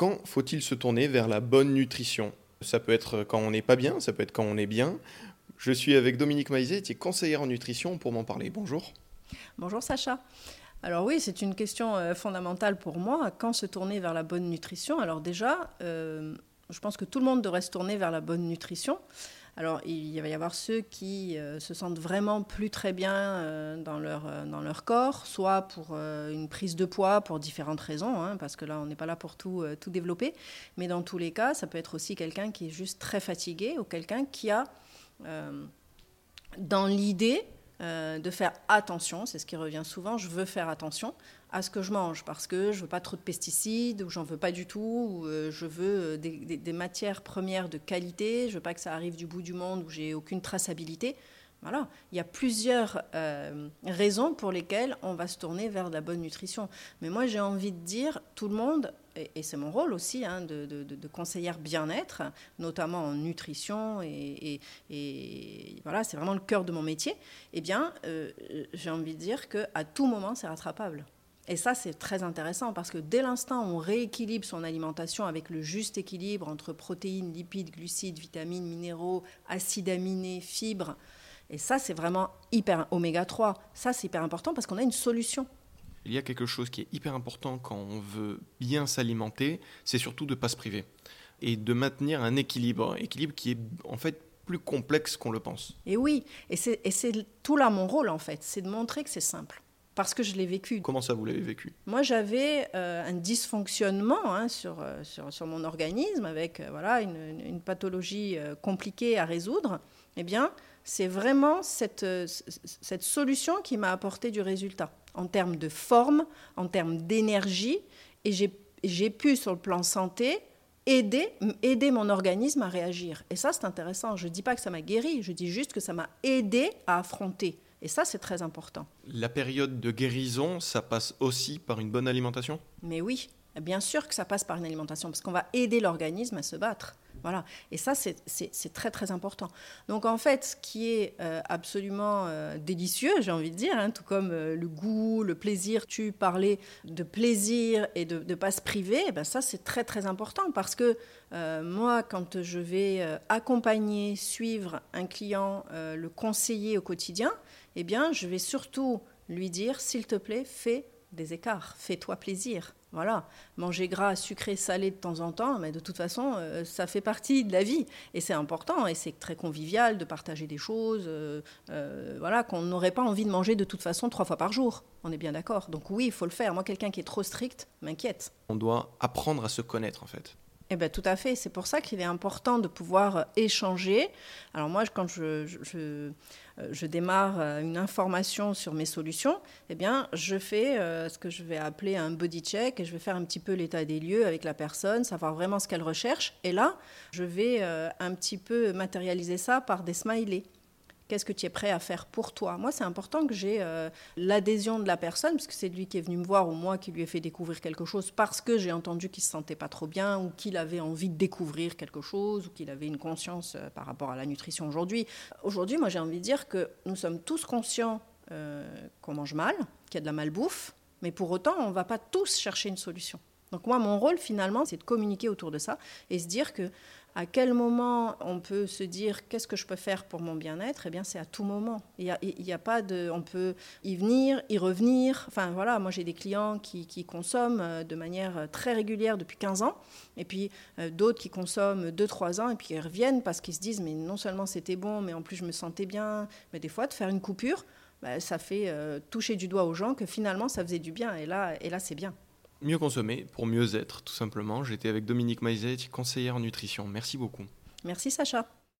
Quand faut-il se tourner vers la bonne nutrition? Ça peut être quand on n'est pas bien, ça peut être quand on est bien. Je suis avec Dominique Maizet, qui est conseillère en nutrition, pour m'en parler. Bonjour. Bonjour Sacha. Alors oui, c'est une question euh, fondamentale pour moi. Quand se tourner vers la bonne nutrition? Alors déjà, euh, je pense que tout le monde devrait se tourner vers la bonne nutrition. Alors, il va y avoir ceux qui euh, se sentent vraiment plus très bien euh, dans, leur, euh, dans leur corps, soit pour une prise de poids pour différentes raisons, hein, parce que là, on n'est pas là pour tout, tout développer. Mais dans tous les cas, ça peut être aussi quelqu'un qui est juste très fatigué ou quelqu'un qui a, dans l'idée, de faire attention, c'est ce qui revient souvent, je veux faire attention à ce que je mange parce que je veux pas trop de pesticides ou j'en veux pas du tout ou euh, je veux euh, des, matières premières de qualité je veux pas que ça arrive du bout du monde où j'ai aucune traçabilité voilà. Il y a plusieurs euh, raisons pour lesquelles on va se tourner vers la bonne nutrition. Mais moi j'ai envie de dire tout le monde et, c'est mon rôle aussi hein, de, conseillère bien-être notamment en nutrition et, voilà c'est vraiment le cœur de mon métier. Eh bien j'ai envie de dire que à tout moment c'est rattrapable. Et ça, c'est très intéressant parce que dès l'instant où on rééquilibre son alimentation avec le juste équilibre entre protéines, lipides, glucides, vitamines, minéraux, acides aminés, fibres, et ça, c'est vraiment hyper oméga 3. Ça, c'est hyper important parce qu'on a une solution. Il y a quelque chose qui est hyper important quand on veut bien s'alimenter, c'est surtout de ne pas se priver et de maintenir un équilibre, équilibre qui est en fait plus complexe qu'on le pense. Et oui, et c'est tout là mon rôle en fait, c'est de montrer que c'est simple parce que je l'ai vécu. Comment ça, vous l'avez vécu? Moi, j'avais euh, un dysfonctionnement hein, sur, euh, sur, sur, mon organisme avec euh, voilà, une, une pathologie compliquée à résoudre. Eh bien, c'est vraiment cette, cette solution qui m'a apporté du résultat en termes de forme, en termes d'énergie. Et j'ai pu, sur le plan santé, aider, aider mon organisme à réagir. Et ça, c'est intéressant. Je ne dis pas que ça m'a guéri, je dis juste que ça m'a aidé à affronter. Et ça, c'est très important. La période de guérison, ça passe aussi par une bonne alimentation? Mais oui, bien sûr que ça passe par une alimentation, parce qu'on va aider l'organisme à se battre. Voilà. Et ça, c'est très, très important. Donc, en fait, ce qui est euh, absolument euh, délicieux, j'ai envie de dire, hein, tout comme euh, le goût, le plaisir, tu parlais de plaisir et de ne pas se priver, eh ben ça, c'est très, très important parce que moi, quand je vais accompagner, suivre un client, le conseiller au quotidien, eh bien, je vais surtout lui dire, s'il te plaît, fais des écarts, fais-toi plaisir. Voilà, manger gras, sucré, salé de temps en temps, mais de toute façon, euh, ça fait partie de la vie. Et c'est important, et c'est très convivial de partager des choses, euh, euh, voilà, qu'on n'aurait pas envie de manger de toute façon trois fois par jour. On est bien d'accord. Donc oui, il faut le faire. Moi, quelqu'un qui est trop strict m'inquiète. On doit apprendre à se connaître, en fait. Eh bien, tout à fait. C'est pour ça qu'il est important de pouvoir échanger. Alors moi, quand je, je, je, démarre euh, une information sur mes solutions, eh bien, je fais euh, ce que je vais appeler un body check et je vais faire un petit peu l'état des lieux avec la personne, savoir vraiment ce qu'elle recherche. Et là, je vais euh, un petit peu matérialiser ça par des smileys. Qu'est-ce que tu es prêt à faire pour toi Moi, c'est important que j'ai euh, l'adhésion de la personne, parce que c'est lui qui est venu me voir ou moi qui lui ai fait découvrir quelque chose parce que j'ai entendu qu'il se sentait pas trop bien ou qu'il avait envie de découvrir quelque chose ou qu'il avait une conscience euh, par rapport à la nutrition aujourd'hui. Aujourd'hui, moi, j'ai envie de dire que nous sommes tous conscients euh, qu'on mange mal, qu'il y a de la malbouffe, mais pour autant, on ne va pas tous chercher une solution. Donc moi, mon rôle finalement, c'est de communiquer autour de ça et se dire que à quel moment on peut se dire qu'est-ce que je peux faire pour mon bien-être Eh bien, c'est à tout moment. Il n'y a, a, pas de, on peut y venir, y revenir. Enfin voilà, moi j'ai des clients qui, consomment euh, de manière très régulière depuis 15 ans, et puis euh, d'autres qui consomment 2-3 ans et puis ils reviennent parce qu'ils se disent mais non seulement c'était bon, mais en plus je me sentais bien. Mais des fois, de faire une coupure, bah, ça fait euh, toucher du doigt aux gens que finalement ça faisait du bien. Et là, et là c'est bien mieux consommer pour mieux être, tout simplement. J'étais avec Dominique Maizet, conseillère en nutrition. Merci beaucoup. Merci Sacha.